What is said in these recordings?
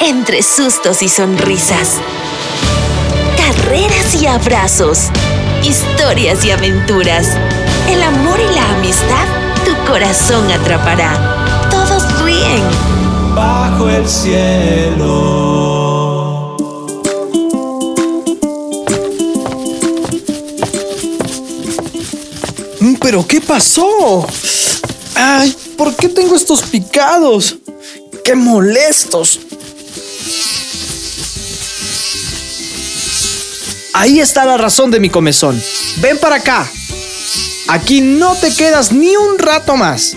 entre sustos y sonrisas, carreras y abrazos, historias y aventuras, el amor y la amistad, tu corazón atrapará. Todos ríen. Bajo el cielo. ¿Pero qué pasó? Ay, ¿por qué tengo estos picados? ¡Qué molestos! Ahí está la razón de mi comezón. Ven para acá. Aquí no te quedas ni un rato más.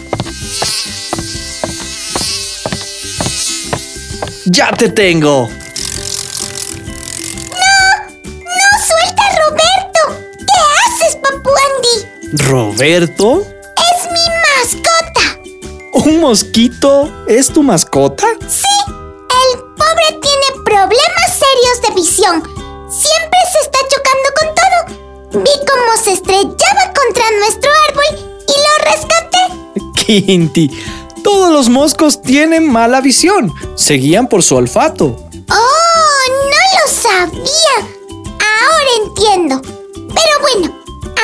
Ya te tengo. ¿Roberto? Es mi mascota. ¿Un mosquito es tu mascota? Sí. El pobre tiene problemas serios de visión. Siempre Vi cómo se estrellaba contra nuestro árbol y lo rescaté. Quinti, todos los moscos tienen mala visión. Seguían por su olfato. Oh, no lo sabía. Ahora entiendo. Pero bueno,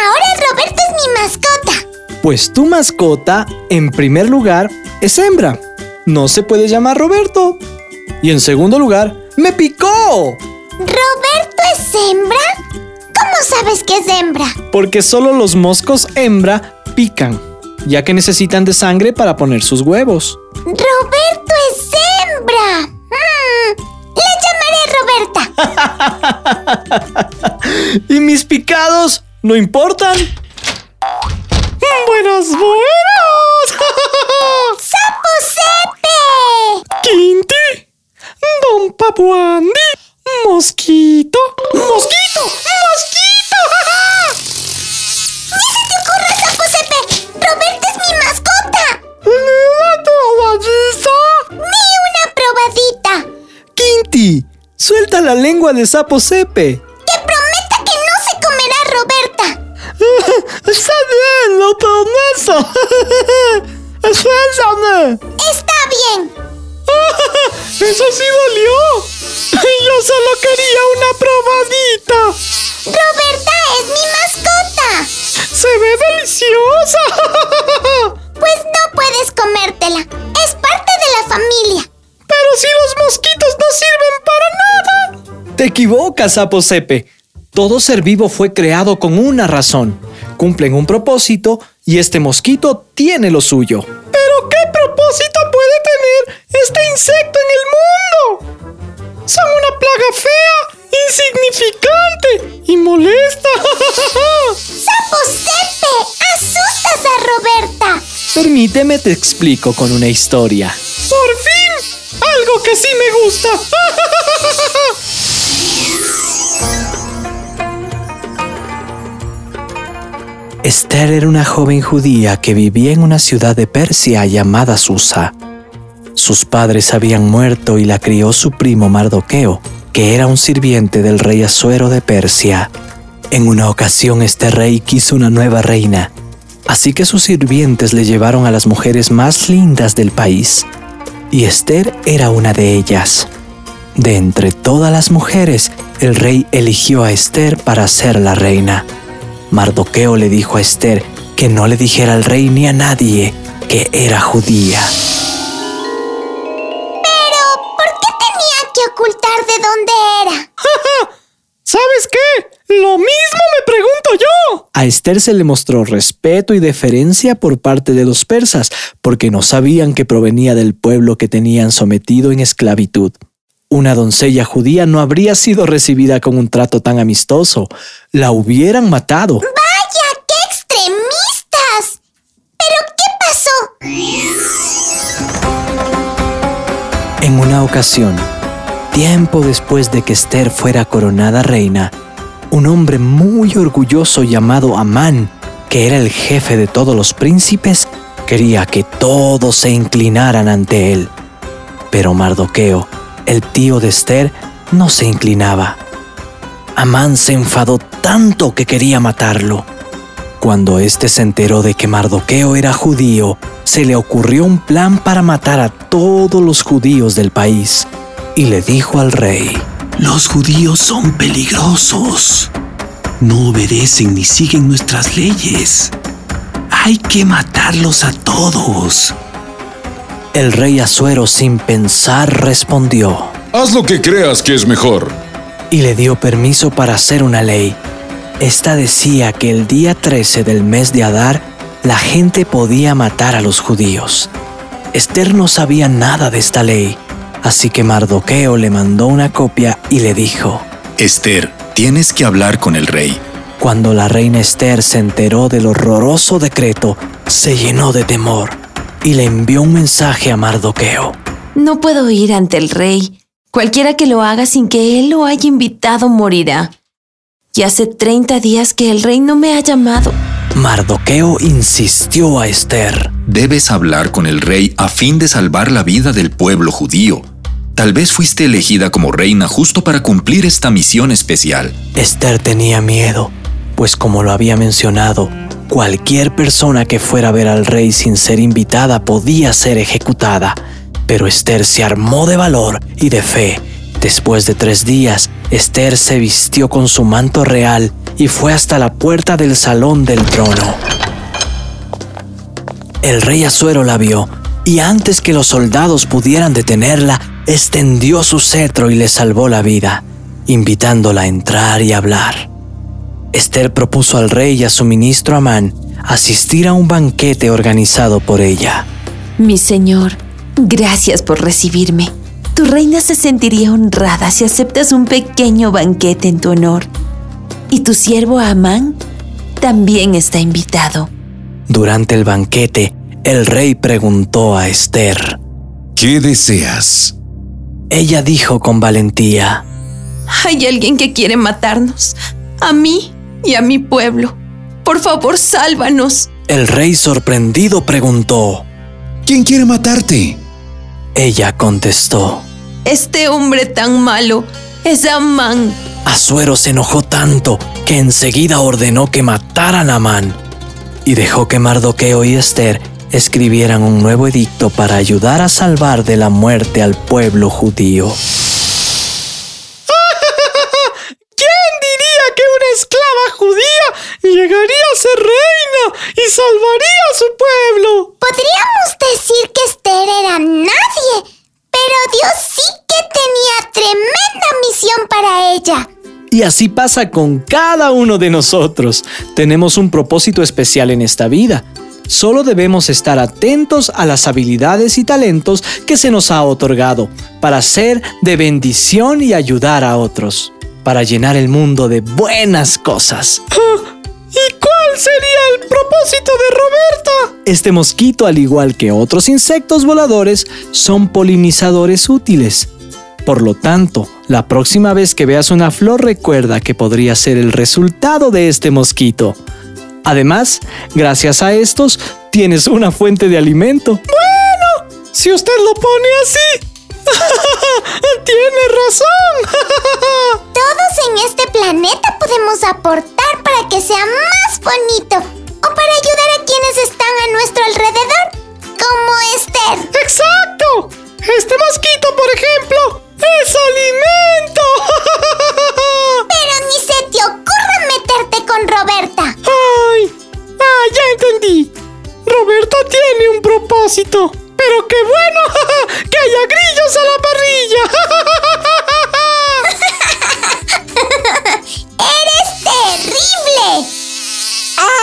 Ahora Roberto es mi mascota. Pues tu mascota, en primer lugar, es hembra. No se puede llamar Roberto. Y en segundo lugar, me picó. ¿Roberto es hembra? ¿Cómo sabes que es hembra? Porque solo los moscos hembra pican, ya que necesitan de sangre para poner sus huevos. ¡Roberto es hembra! Mm, le llamaré Roberta. ¿Y mis picados? no importan. ¡Buenas, buenas! ¡Sapo! ¡Quinti! ¡Don Papuandi! ¡Mosquito! ¡Mosquito! ¡Mosquito! Lengua de Sapo Sepe! Está bien, lo prometo. Suéltame. Está bien. Eso sí dolió. Yo solo quería una probadita. Roberta es mi mascota. Se ve deliciosa. Pues no puedes comértela. Es parte de la familia. Pero si los mosquitos no sirven. Te equivocas, Sapo Sepe. Todo ser vivo fue creado con una razón. Cumplen un propósito y este mosquito tiene lo suyo. ¿Pero qué propósito puede tener este insecto en el mundo? Son una plaga fea, insignificante y molesta. ¡Sapo Sepe! ¡Asustas a Roberta! Permíteme te explico con una historia. ¡Por fin! ¡Algo que sí me gusta! Esther era una joven judía que vivía en una ciudad de Persia llamada Susa. Sus padres habían muerto y la crió su primo Mardoqueo, que era un sirviente del rey Asuero de Persia. En una ocasión este rey quiso una nueva reina, así que sus sirvientes le llevaron a las mujeres más lindas del país, y Esther era una de ellas. De entre todas las mujeres, el rey eligió a Esther para ser la reina. Mardoqueo le dijo a Esther que no le dijera al rey ni a nadie que era judía. Pero, ¿por qué tenía que ocultar de dónde era? ¿Sabes qué? Lo mismo me pregunto yo. A Esther se le mostró respeto y deferencia por parte de los persas, porque no sabían que provenía del pueblo que tenían sometido en esclavitud. Una doncella judía no habría sido recibida con un trato tan amistoso. La hubieran matado. ¡Vaya, qué extremistas! ¿Pero qué pasó? En una ocasión, tiempo después de que Esther fuera coronada reina, un hombre muy orgulloso llamado Amán, que era el jefe de todos los príncipes, quería que todos se inclinaran ante él. Pero Mardoqueo, el tío de Esther no se inclinaba. Amán se enfadó tanto que quería matarlo. Cuando éste se enteró de que Mardoqueo era judío, se le ocurrió un plan para matar a todos los judíos del país. y le dijo al rey, Los judíos son peligrosos. No obedecen ni siguen nuestras leyes. Hay que matarlos a todos. El rey Asuero sin pensar respondió Haz lo que creas que es mejor. y le dio permiso para hacer una ley. Esta decía que el día 13 del mes de Adar la gente podía matar a los judíos. Esther no sabía nada de esta ley, así que Mardoqueo le mandó una copia y le dijo, Esther, tienes que hablar con el rey. Cuando la reina Esther se enteró del horroroso decreto, se llenó de temor y le envió un mensaje a Mardoqueo. No puedo ir ante el rey. Cualquiera que lo haga sin que él lo haya invitado morirá. Y hace 30 días que el rey no me ha llamado. Mardoqueo insistió a Esther. Debes hablar con el rey a fin de salvar la vida del pueblo judío. Tal vez fuiste elegida como reina justo para cumplir esta misión especial. Esther tenía miedo, pues como lo había mencionado, cualquier persona que fuera a ver al rey sin ser invitada podía ser ejecutada. Pero Esther se armó de valor y de fe. Después de tres días, Esther se vistió con su manto real y fue hasta la puerta del salón del trono. El rey Asuero la vio y antes que los soldados pudieran detenerla, extendió su cetro y le salvó la vida, invitándola a entrar y hablar. Esther propuso al rey y a su ministro Amán asistir a un banquete organizado por ella. Mi señor, gracias por recibirme. Tu reina se sentiría honrada si aceptas un pequeño banquete en tu honor. Y tu siervo Amán también está invitado. Durante el banquete, el rey preguntó a Esther. ¿Qué deseas? Ella dijo con valentía, Hay alguien que quiere matarnos. A mí y a mi pueblo. Por favor, sálvanos. el rey sorprendido preguntó. ¿Quién quiere matarte? Ella contestó. Este hombre tan malo es Amán. Asuero se enojó tanto que enseguida ordenó que mataran a Amán y dejó que Mardoqueo y Esther escribieran un nuevo edicto para ayudar a salvar de la muerte al pueblo judío. ¿Quién diría que una esclava judía llegaría a ser reina y salvaría a su pueblo? Podríamos decir que Esther era nadie, pero Dios sí que tenía tremenda misión para ella. Y así pasa con cada uno de nosotros. Tenemos un propósito especial en esta vida. Solo debemos estar atentos a las habilidades y talentos que se nos ha otorgado para ser de bendición y ayudar a otros, para llenar el mundo de buenas cosas. ¿Y cuál sería el propósito de Roberta? Este mosquito, al igual que otros insectos voladores, son polinizadores útiles. Por lo tanto, la próxima vez que veas una flor recuerda que podría ser el resultado de este mosquito. Además, gracias a estos, tienes una fuente de alimento. Bueno, si usted lo pone así. Tiene razón. Todos en este planeta podemos aportar para que sea más bonito o para ayudar a quienes están a nuestro alrededor, como Esther. ¡Exacto! Pero qué bueno que haya grillos a la parrilla. ¡Eres terrible!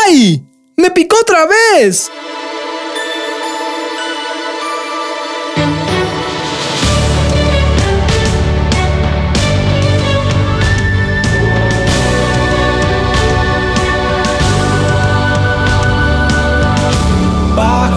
¡Ay! ¡Me picó otra vez!